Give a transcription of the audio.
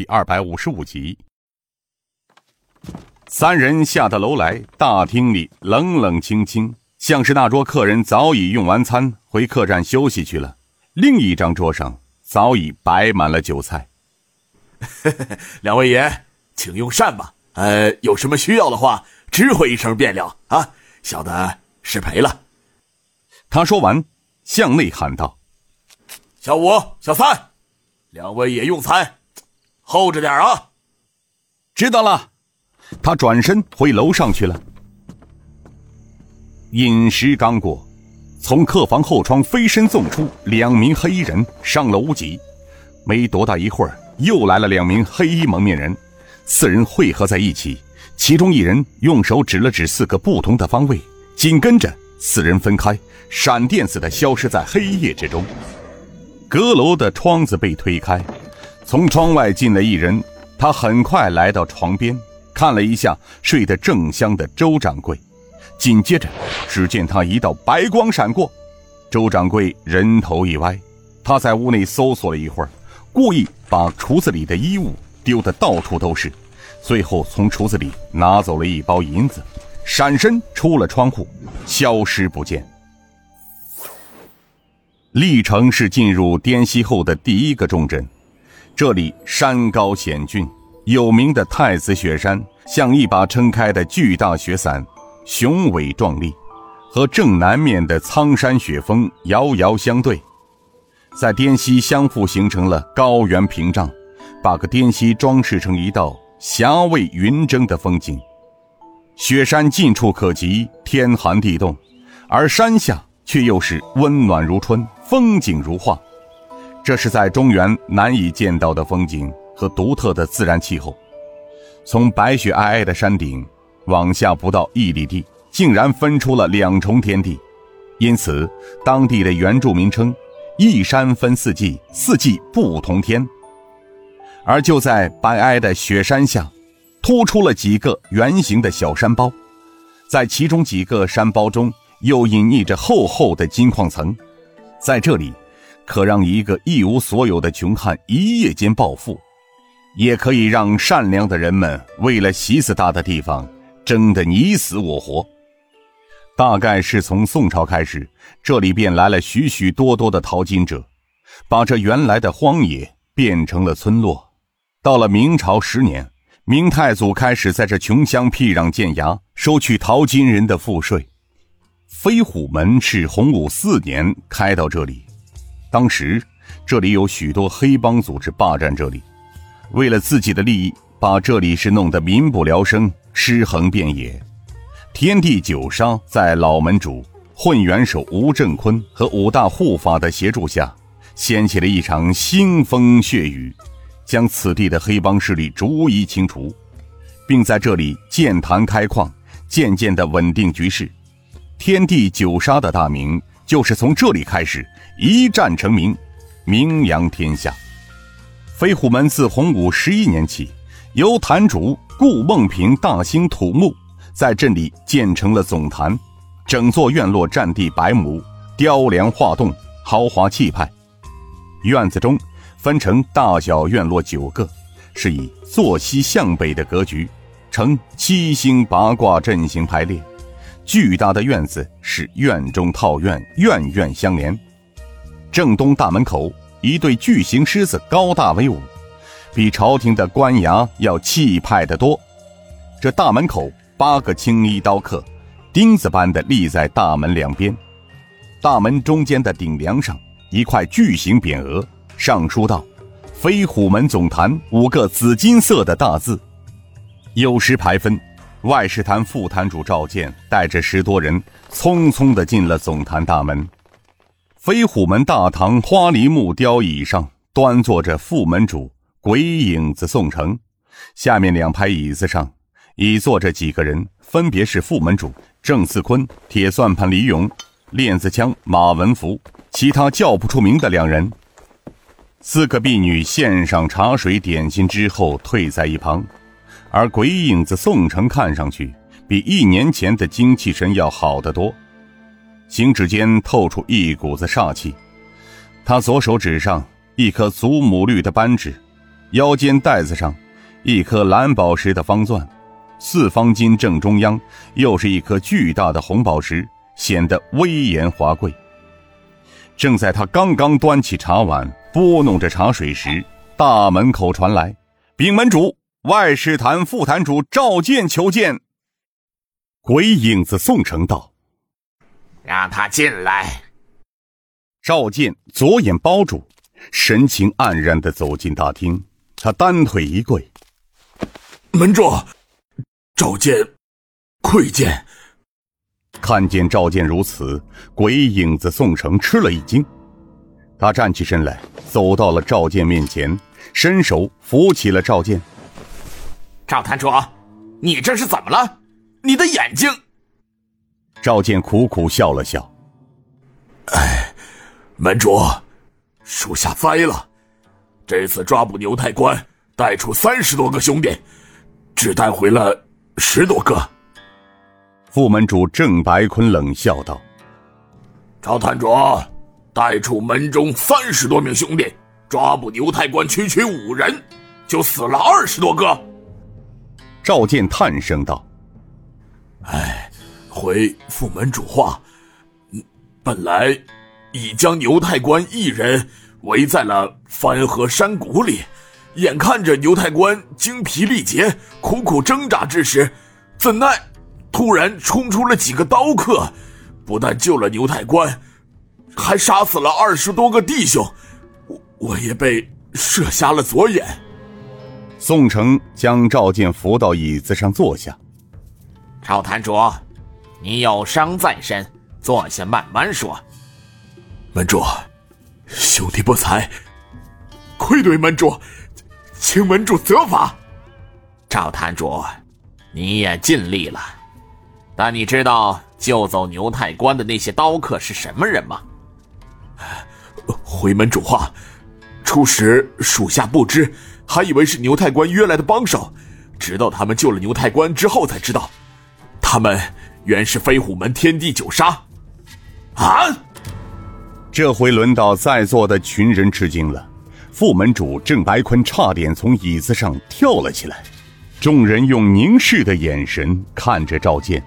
第二百五十五集。三人下到楼来，大厅里冷冷清清，像是那桌客人早已用完餐回客栈休息去了。另一张桌上早已摆满了酒菜。两位爷，请用膳吧。呃，有什么需要的话，知会一声便了啊。小的失陪了。他说完，向内喊道：“小五、小三，两位也用餐，厚着点啊。”知道了。他转身回楼上去了。饮食刚过，从客房后窗飞身纵出两名黑衣人上了屋脊，没多大一会儿，又来了两名黑衣蒙面人，四人汇合在一起，其中一人用手指了指四个不同的方位，紧跟着四人分开，闪电似的消失在黑夜之中。阁楼的窗子被推开，从窗外进了一人，他很快来到床边。看了一下睡得正香的周掌柜，紧接着，只见他一道白光闪过，周掌柜人头一歪，他在屋内搜索了一会儿，故意把橱子里的衣物丢得到处都是，最后从橱子里拿走了一包银子，闪身出了窗户，消失不见。历城是进入滇西后的第一个重镇，这里山高险峻。有名的太子雪山像一把撑开的巨大雪伞，雄伟壮丽，和正南面的苍山雪峰遥遥相对，在滇西相互形成了高原屏障，把个滇西装饰成一道霞蔚云蒸的风景。雪山近处可及，天寒地冻，而山下却又是温暖如春，风景如画，这是在中原难以见到的风景。和独特的自然气候，从白雪皑皑的山顶往下不到一里地，竟然分出了两重天地，因此当地的原住民称“一山分四季，四季不同天”。而就在白皑的雪山下，突出了几个圆形的小山包，在其中几个山包中又隐匿着厚厚的金矿层，在这里，可让一个一无所有的穷汉一夜间暴富。也可以让善良的人们为了喜死大的地方争得你死我活。大概是从宋朝开始，这里便来了许许多多的淘金者，把这原来的荒野变成了村落。到了明朝十年，明太祖开始在这穷乡僻壤建衙，收取淘金人的赋税。飞虎门是洪武四年开到这里，当时这里有许多黑帮组织霸占这里。为了自己的利益，把这里是弄得民不聊生，尸横遍野。天地九杀在老门主混元首吴振坤和五大护法的协助下，掀起了一场腥风血雨，将此地的黑帮势力逐一清除，并在这里建坛开矿，渐渐的稳定局势。天地九杀的大名就是从这里开始，一战成名，名扬天下。飞虎门自洪武十一年起，由坛主顾梦平大兴土木，在镇里建成了总坛，整座院落占地百亩，雕梁画栋，豪华气派。院子中分成大小院落九个，是以坐西向北的格局，呈七星八卦阵型排列。巨大的院子是院中套院，院院相连。正东大门口。一对巨型狮子高大威武，比朝廷的官衙要气派得多。这大门口八个青衣刀客，钉子般的立在大门两边。大门中间的顶梁上，一块巨型匾额，上书道：“飞虎门总坛”五个紫金色的大字。有时排分，外事坛副坛主赵建带着十多人，匆匆地进了总坛大门。飞虎门大堂花梨木雕椅上端坐着副门主鬼影子宋城，下面两排椅子上已坐着几个人，分别是副门主郑四坤、铁算盘李勇、链子枪马文福，其他叫不出名的两人。四个婢女献上茶水点心之后退在一旁，而鬼影子宋城看上去比一年前的精气神要好得多。行指间透出一股子煞气，他左手指上一颗祖母绿的扳指，腰间带子上，一颗蓝宝石的方钻，四方巾正中央又是一颗巨大的红宝石，显得威严华贵。正在他刚刚端起茶碗拨弄着茶水时，大门口传来：“禀门主，外事坛副坛主赵健求见。”鬼影子宋城道：“让他进来。”赵健左眼包住，神情黯然的走进大厅。他单腿一跪：“门主，赵健愧见。”看见赵健如此，鬼影子宋城吃了一惊。他站起身来，走到了赵健面前，伸手扶起了赵健。赵坛主，你这是怎么了？你的眼睛？赵健苦苦笑了笑：“哎，门主，属下栽了。这次抓捕牛太官，带出三十多个兄弟，只带回了十多个。”副门主郑白坤冷笑道：“赵坛主，带出门中三十多名兄弟，抓捕牛太官区区五人，就死了二十多个。”赵健叹声道：“哎，回副门主话，本来已将牛太官一人围在了翻河山谷里，眼看着牛太官精疲力竭、苦苦挣扎之时，怎奈……”突然冲出了几个刀客，不但救了牛太官，还杀死了二十多个弟兄，我我也被射瞎了左眼。宋城将赵健扶到椅子上坐下。赵坛主，你有伤在身，坐下慢慢说。门主，兄弟不才，愧对门主，请门主责罚。赵坛主，你也尽力了。但你知道救走牛太官的那些刀客是什么人吗？回门主话，初时属下不知，还以为是牛太官约来的帮手，直到他们救了牛太官之后才知道，他们原是飞虎门天地九杀。啊！这回轮到在座的群人吃惊了，副门主郑白坤差点从椅子上跳了起来，众人用凝视的眼神看着赵健。